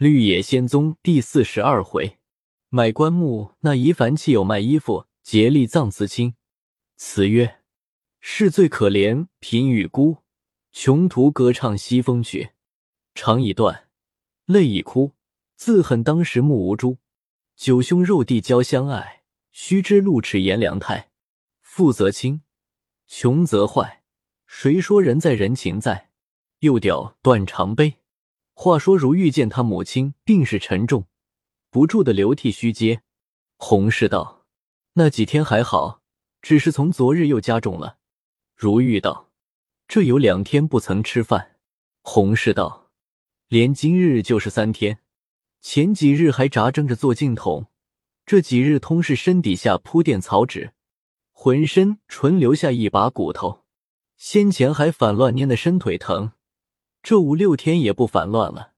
绿野仙踪第四十二回，买棺木那一凡弃友卖衣服，竭力葬慈亲。词曰：世最可怜贫与孤，穷途歌唱西风曲。肠已断，泪已枯，自恨当时目无珠。九兄肉弟交相爱，须知路齿颜良态。富则轻，穷则坏。谁说人在人情在？又吊断肠悲。话说如玉见他母亲病势沉重，不住的流涕须嗟。洪氏道：“那几天还好，只是从昨日又加重了。”如玉道：“这有两天不曾吃饭。”洪氏道：“连今日就是三天，前几日还扎针着做净桶，这几日通是身底下铺垫草纸，浑身纯留下一把骨头。先前还反乱蔫的伸腿疼。”这五六天也不烦乱了，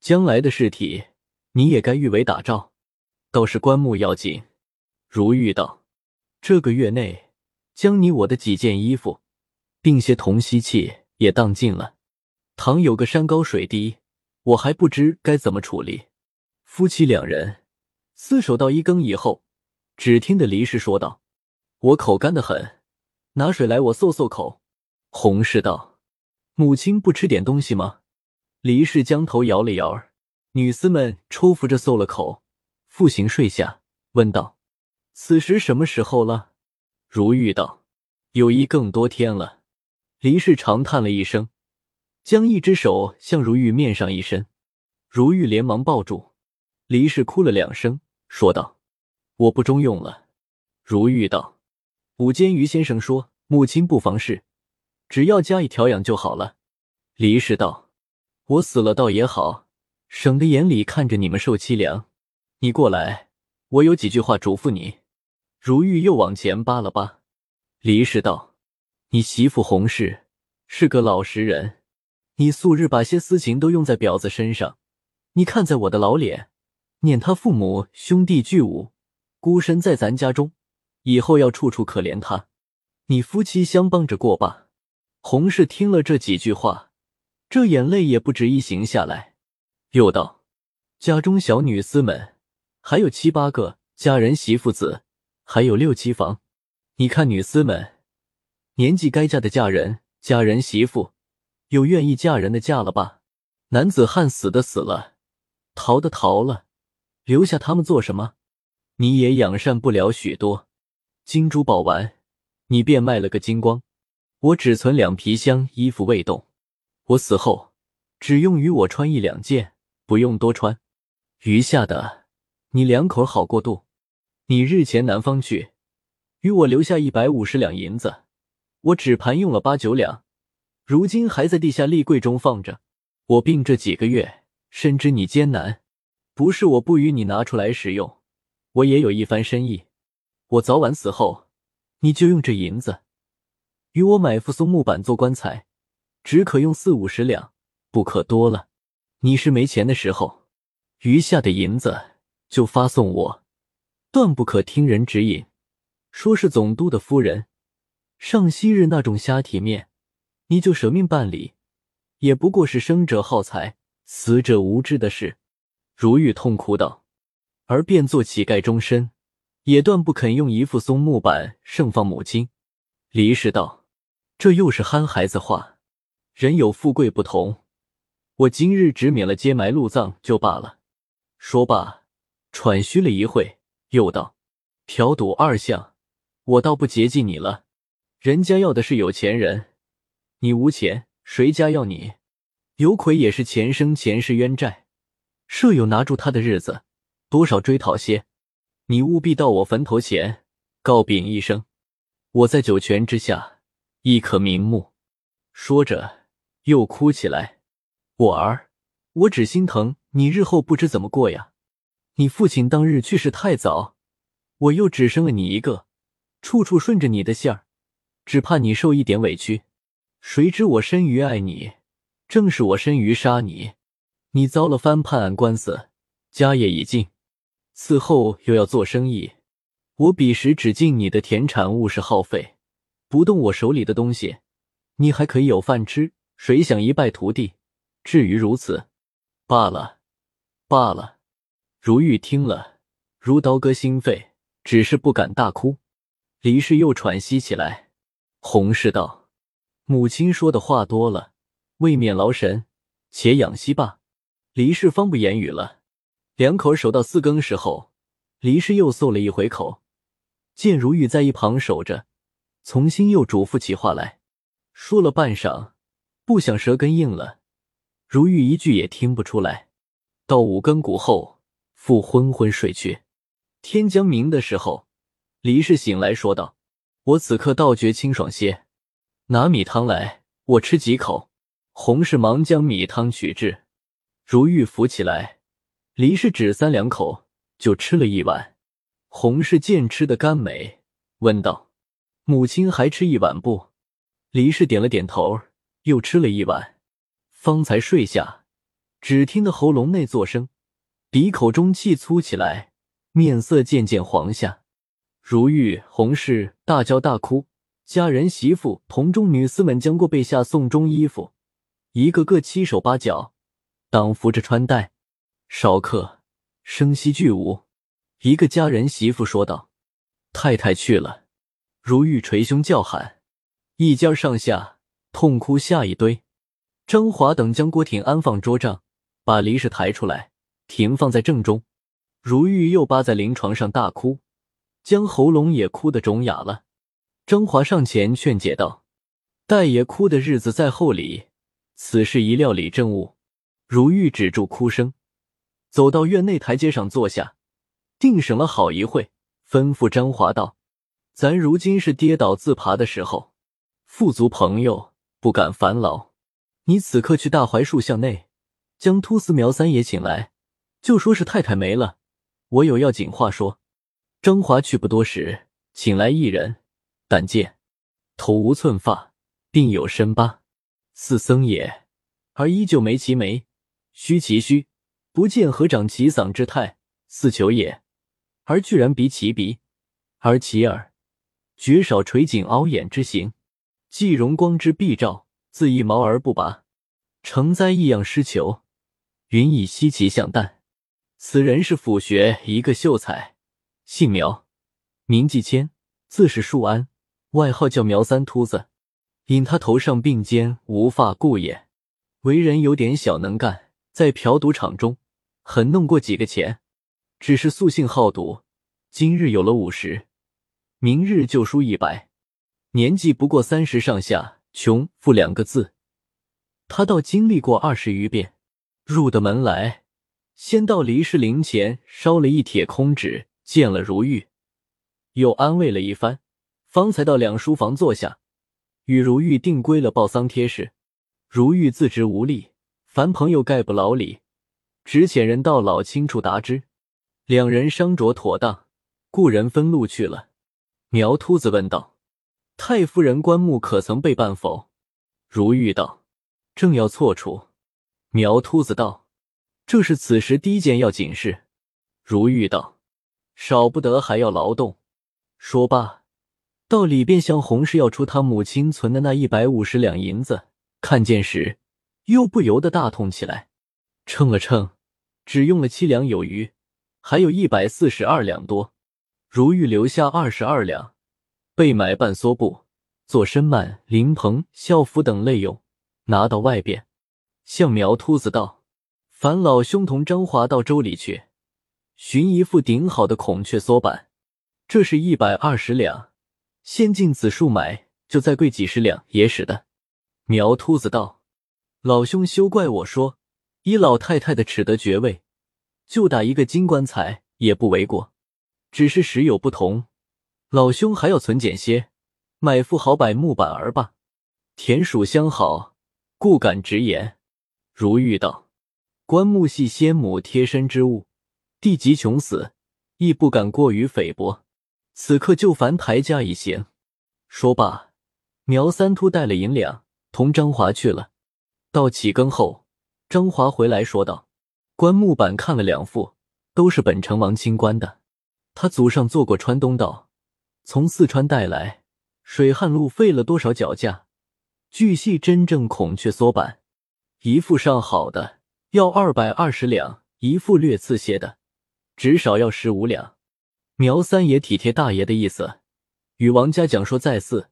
将来的事体你也该预为打照。倒是棺木要紧。如玉道：“这个月内将你我的几件衣服，并些铜锡器也当尽了。倘有个山高水低，我还不知该怎么处理。”夫妻两人厮守到一更以后，只听得黎氏说道：“我口干得很，拿水来我漱漱口。”洪氏道。母亲不吃点东西吗？黎氏将头摇了摇，女厮们抽扶着嗽了口，复行睡下，问道：“此时什么时候了？”如玉道：“有一更多天了。”黎氏长叹了一声，将一只手向如玉面上一伸，如玉连忙抱住。黎氏哭了两声，说道：“我不中用了。”如玉道：“午间于先生说，母亲不妨事。”只要加以调养就好了。黎氏道：“我死了倒也好，省得眼里看着你们受凄凉。你过来，我有几句话嘱咐你。”如玉又往前扒了扒。黎氏道：“你媳妇洪氏是个老实人，你素日把些私情都用在婊子身上。你看在我的老脸，念他父母兄弟俱无，孤身在咱家中，以后要处处可怜他。你夫妻相帮着过吧。”洪氏听了这几句话，这眼泪也不止一行下来，又道：“家中小女厮们还有七八个，家人媳妇子还有六七房。你看女厮们年纪该嫁的嫁人，家人媳妇有愿意嫁人的嫁了吧？男子汉死的死了，逃的逃了，留下他们做什么？你也养善不了许多。金珠宝完，你便卖了个精光。”我只存两皮箱，衣服未动。我死后，只用于我穿一两件，不用多穿。余下的，你两口好过渡。你日前南方去，与我留下一百五十两银子，我只盘用了八九两，如今还在地下立柜中放着。我病这几个月，深知你艰难，不是我不与你拿出来使用，我也有一番深意。我早晚死后，你就用这银子。与我买副松木板做棺材，只可用四五十两，不可多了。你是没钱的时候，余下的银子就发送我，断不可听人指引，说是总督的夫人上昔日那种瞎体面，你就舍命办理，也不过是生者好财，死者无知的事。如玉痛哭道：“而便做乞丐终身，也断不肯用一副松木板盛放母亲。”离世道。这又是憨孩子话，人有富贵不同，我今日只免了接埋路葬就罢了。说罢，喘吁了一会，又道：“嫖赌二项，我倒不接济你了。人家要的是有钱人，你无钱，谁家要你？有魁也是前生前世冤债，舍友拿住他的日子，多少追讨些。你务必到我坟头前告禀一声，我在九泉之下。”亦可瞑目。说着，又哭起来。我儿，我只心疼你日后不知怎么过呀。你父亲当日去世太早，我又只生了你一个，处处顺着你的线儿，只怕你受一点委屈。谁知我深于爱你，正是我深于杀你。你遭了翻判案官司，家业已尽，此后又要做生意，我彼时只敬你的田产物是耗费。不动我手里的东西，你还可以有饭吃。谁想一败涂地？至于如此，罢了。罢了。如玉听了，如刀割心肺，只是不敢大哭。黎氏又喘息起来。洪氏道：“母亲说的话多了，未免劳神，且养息罢。”黎氏方不言语了。两口守到四更时候，黎氏又嗽了一回口。见如玉在一旁守着，从新又嘱咐起话来，说了半晌，不想舌根硬了，如玉一句也听不出来。到五更鼓后，复昏昏睡去。天将明的时候，李氏醒来说道：“我此刻倒觉清爽些，拿米汤来，我吃几口。”洪氏忙将米汤取至，如玉扶起来，李氏只三两口就吃了一碗。洪氏见吃的甘美，问道：“母亲还吃一碗不？”李氏点了点头，又吃了一碗，方才睡下。只听得喉咙内作声，鼻口中气粗起来，面色渐渐黄下。如玉、洪氏大叫大哭，家人媳妇、同中女司们将过被下送中衣服，一个个七手八脚，挡扶着穿戴。少客声息俱无。一个家人媳妇说道：“太太去了。”如玉捶胸叫喊，一家上下痛哭下一堆。张华等将郭婷安放桌上，把离氏抬出来，停放在正中。如玉又扒在灵床上大哭，将喉咙也哭得肿哑了。张华上前劝解道：“待爷哭的日子在后里，此事一料理政务。”如玉止住哭声，走到院内台阶上坐下。定省了好一会，吩咐张华道：“咱如今是跌倒自爬的时候，富足朋友不敢烦劳。你此刻去大槐树巷内，将秃司苗三爷请来，就说是太太没了。我有要紧话说。”张华去不多时，请来一人，但见头无寸发，鬓有深疤，似僧也，而依旧眉齐眉，须齐须，不见合掌齐嗓之态，似求也。而居然鼻齐鼻，而其耳，绝少垂颈凹眼之形，既容光之蔽照，自一毛而不拔，成哉异样失求，云以稀奇相淡。此人是府学一个秀才，姓苗，名继谦，字是树安，外号叫苗三秃子，因他头上鬓间无发故也。为人有点小能干，在嫖赌场中很弄过几个钱。只是素性好赌，今日有了五十，明日就输一百，年纪不过三十上下，穷富两个字，他倒经历过二十余遍。入的门来，先到离世灵前烧了一帖空纸，见了如玉，又安慰了一番，方才到两书房坐下，与如玉定归了报丧贴事。如玉自知无力，凡朋友概不劳理，只遣人到老亲处答之。两人商酌妥当，故人分路去了。苗秃子问道：“太夫人棺木可曾备办否？”如玉道：“正要错处。”苗秃子道：“这是此时第一件要紧事。”如玉道：“少不得还要劳动。”说罢，到里边向洪氏要出他母亲存的那一百五十两银子，看见时又不由得大痛起来，称了称，只用了七两有余。还有一百四十二两多，如玉留下二十二两，备买半梭布，做身幔、灵棚、校服等类用，拿到外边，向苗秃子道：“烦老兄同张华到州里去，寻一副顶好的孔雀梭板，这是一百二十两，先进子数买，就再贵几十两也使得。”苗秃子道：“老兄休怪我说，依老太太的齿德爵位。”就打一个金棺材也不为过，只是时有不同，老兄还要存俭些，买副好柏木板儿吧。田鼠相好，故敢直言。如玉道：“棺木系先母贴身之物，地极穷死，亦不敢过于菲薄。此刻就烦抬价一行。”说罢，苗三秃带了银两，同张华去了。到起更后，张华回来说道。棺木板看了两副，都是本城王清官的。他祖上做过川东道，从四川带来，水旱路费了多少脚架？巨细真正孔雀梭板，一副上好的要二百二十两，一副略次些的，至少要十五两。苗三爷体贴大爷的意思，与王家讲说再四，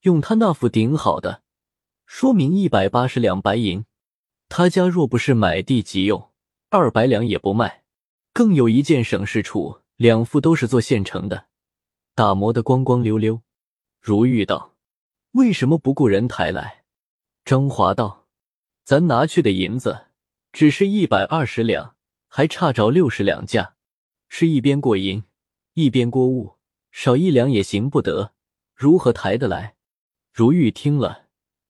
用他那副顶好的，说明一百八十两白银。他家若不是买地急用，二百两也不卖。更有一件省事处，两副都是做现成的，打磨的光光溜溜。如玉道：“为什么不雇人抬来？”张华道：“咱拿去的银子只是一百二十两，还差着六十两价，是一边过银，一边过物，少一两也行不得，如何抬得来？”如玉听了，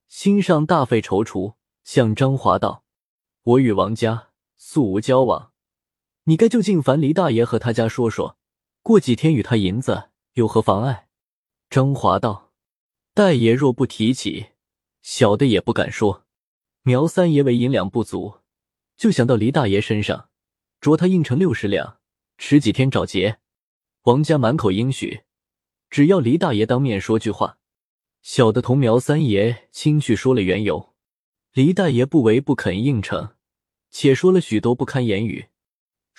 心上大费踌躇，向张华道：“我与王家素无交往。”你该就近樊黎大爷和他家说说，过几天与他银子有何妨碍？张华道：“大爷若不提起，小的也不敢说。苗三爷为银两不足，就想到黎大爷身上，着他应承六十两，迟几天找结。王家满口应许，只要黎大爷当面说句话，小的同苗三爷亲去说了缘由。黎大爷不为不肯应承，且说了许多不堪言语。”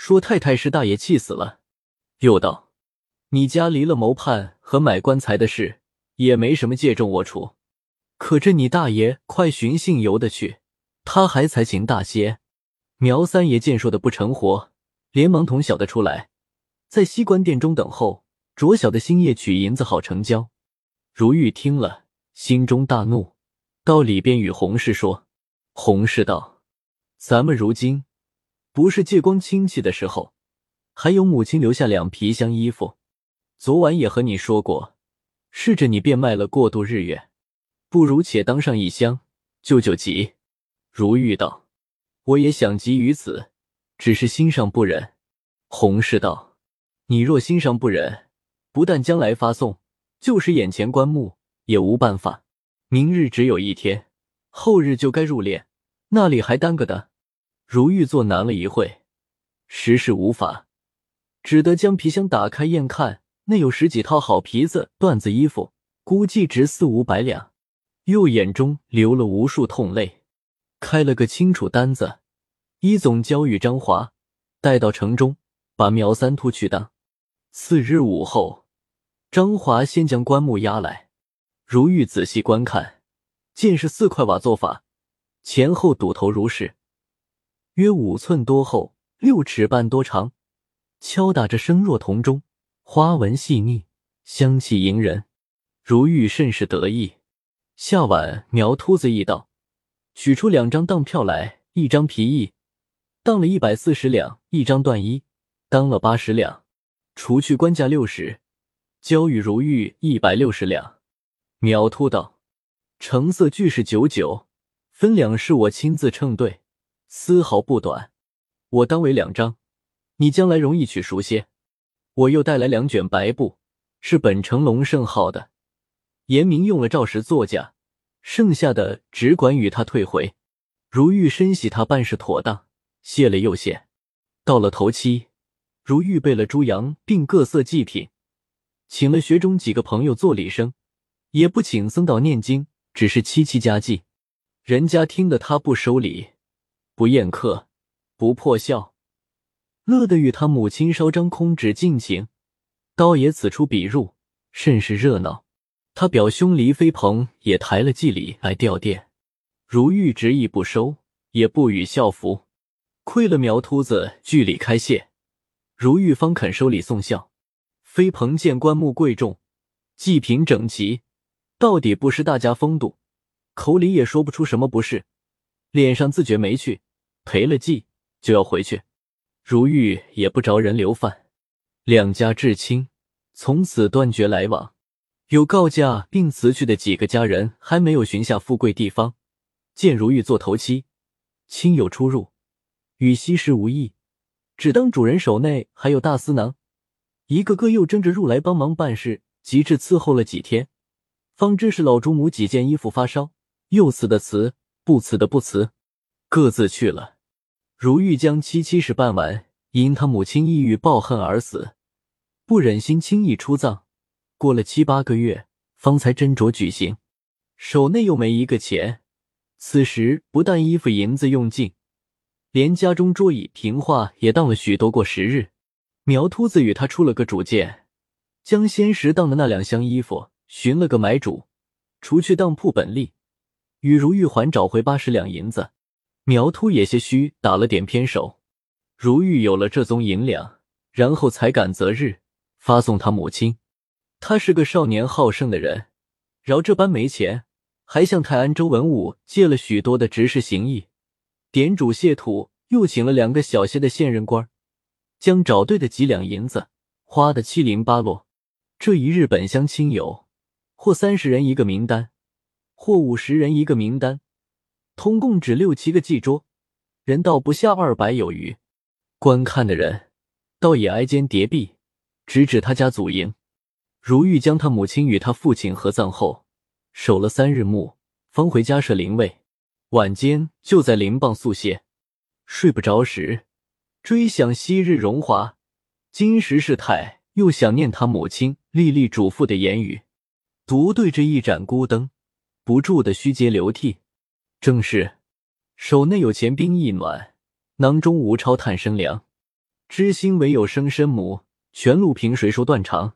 说太太是大爷气死了，又道：“你家离了谋叛和买棺材的事，也没什么借重我处。可这你大爷快寻衅游的去，他还才情大些。”苗三爷见说的不成活，连忙同小的出来，在西关殿中等候，着小的星夜取银子好成交。如玉听了，心中大怒，到里边与洪氏说：“洪氏道，咱们如今。”不是借光亲戚的时候，还有母亲留下两皮箱衣服。昨晚也和你说过，试着你便卖了过度日月，不如且当上一箱，救救急。如玉道：“我也想急于此，只是心上不忍。”洪氏道：“你若心上不忍，不但将来发送，就是眼前棺木也无办法。明日只有一天，后日就该入殓，那里还耽搁的？”如玉坐难了一会，实是无法，只得将皮箱打开验看，内有十几套好皮子、缎子衣服，估计值四五百两。又眼中流了无数痛泪，开了个清楚单子，一总交与张华，带到城中，把苗三突去当。次日午后，张华先将棺木押来，如玉仔细观看，见是四块瓦做法，前后堵头如是。约五寸多厚，六尺半多长，敲打着声若铜钟，花纹细腻，香气迎人。如玉甚是得意。下晚，苗秃子一道，取出两张当票来，一张皮衣，当了一百四十两；一张缎衣，当了八十两。除去官价六十，交与如玉一百六十两。苗秃道：“成色俱是九九，分两是我亲自称对。”丝毫不短，我当为两张，你将来容易取熟些。我又带来两卷白布，是本城龙盛号的，严明用了照实作价，剩下的只管与他退回。如玉深喜他办事妥当，谢了又谢。到了头七，如玉备了猪羊并各色祭品，请了学中几个朋友做礼生，也不请僧道念经，只是七七家祭。人家听得他不收礼。不宴客，不破笑，乐得与他母亲烧张空纸尽情，倒也此出彼入，甚是热闹。他表兄黎飞鹏也抬了祭礼来吊奠，如玉执意不收，也不予孝服。亏了苗秃子据礼开谢，如玉方肯收礼送孝。飞鹏见棺木贵重，祭品整齐，到底不失大家风度，口里也说不出什么不是，脸上自觉没趣。赔了祭就要回去，如玉也不着人留饭，两家至亲从此断绝来往。有告假并辞去的几个家人还没有寻下富贵地方，见如玉做头七，亲友出入与西施无异，只当主人手内还有大司囊，一个个又争着入来帮忙办事，及至伺候了几天，方知是老主母几件衣服发烧，又辞的辞，不辞的不辞。各自去了。如玉将七七事办完，因他母亲抑郁抱恨而死，不忍心轻易出葬。过了七八个月，方才斟酌举行。手内又没一个钱，此时不但衣服银子用尽，连家中桌椅平画也当了许多过时日。苗秃子与他出了个主见，将先时当的那两箱衣服寻了个买主，除去当铺本利，与如玉环找回八十两银子。苗秃也些虚打了点偏手，如玉有了这宗银两，然后才敢择日发送他母亲。他是个少年好胜的人，饶这般没钱，还向泰安州文武借了许多的执事行役。点主谢土又请了两个小些的县任官，将找对的几两银子花得七零八落。这一日，本乡亲友或三十人一个名单，或五十人一个名单。通共只六七个祭桌，人倒不下二百有余。观看的人倒也挨肩叠臂，直指他家祖茔。如玉将他母亲与他父亲合葬后，守了三日墓，方回家设灵位。晚间就在灵傍宿歇，睡不着时，追想昔日荣华，今时世态，又想念他母亲历历嘱咐的言语，独对着一盏孤灯，不住的虚结流涕。正是手内有钱冰亦暖，囊中无钞叹声凉。知心唯有生身母，全路凭谁说断肠？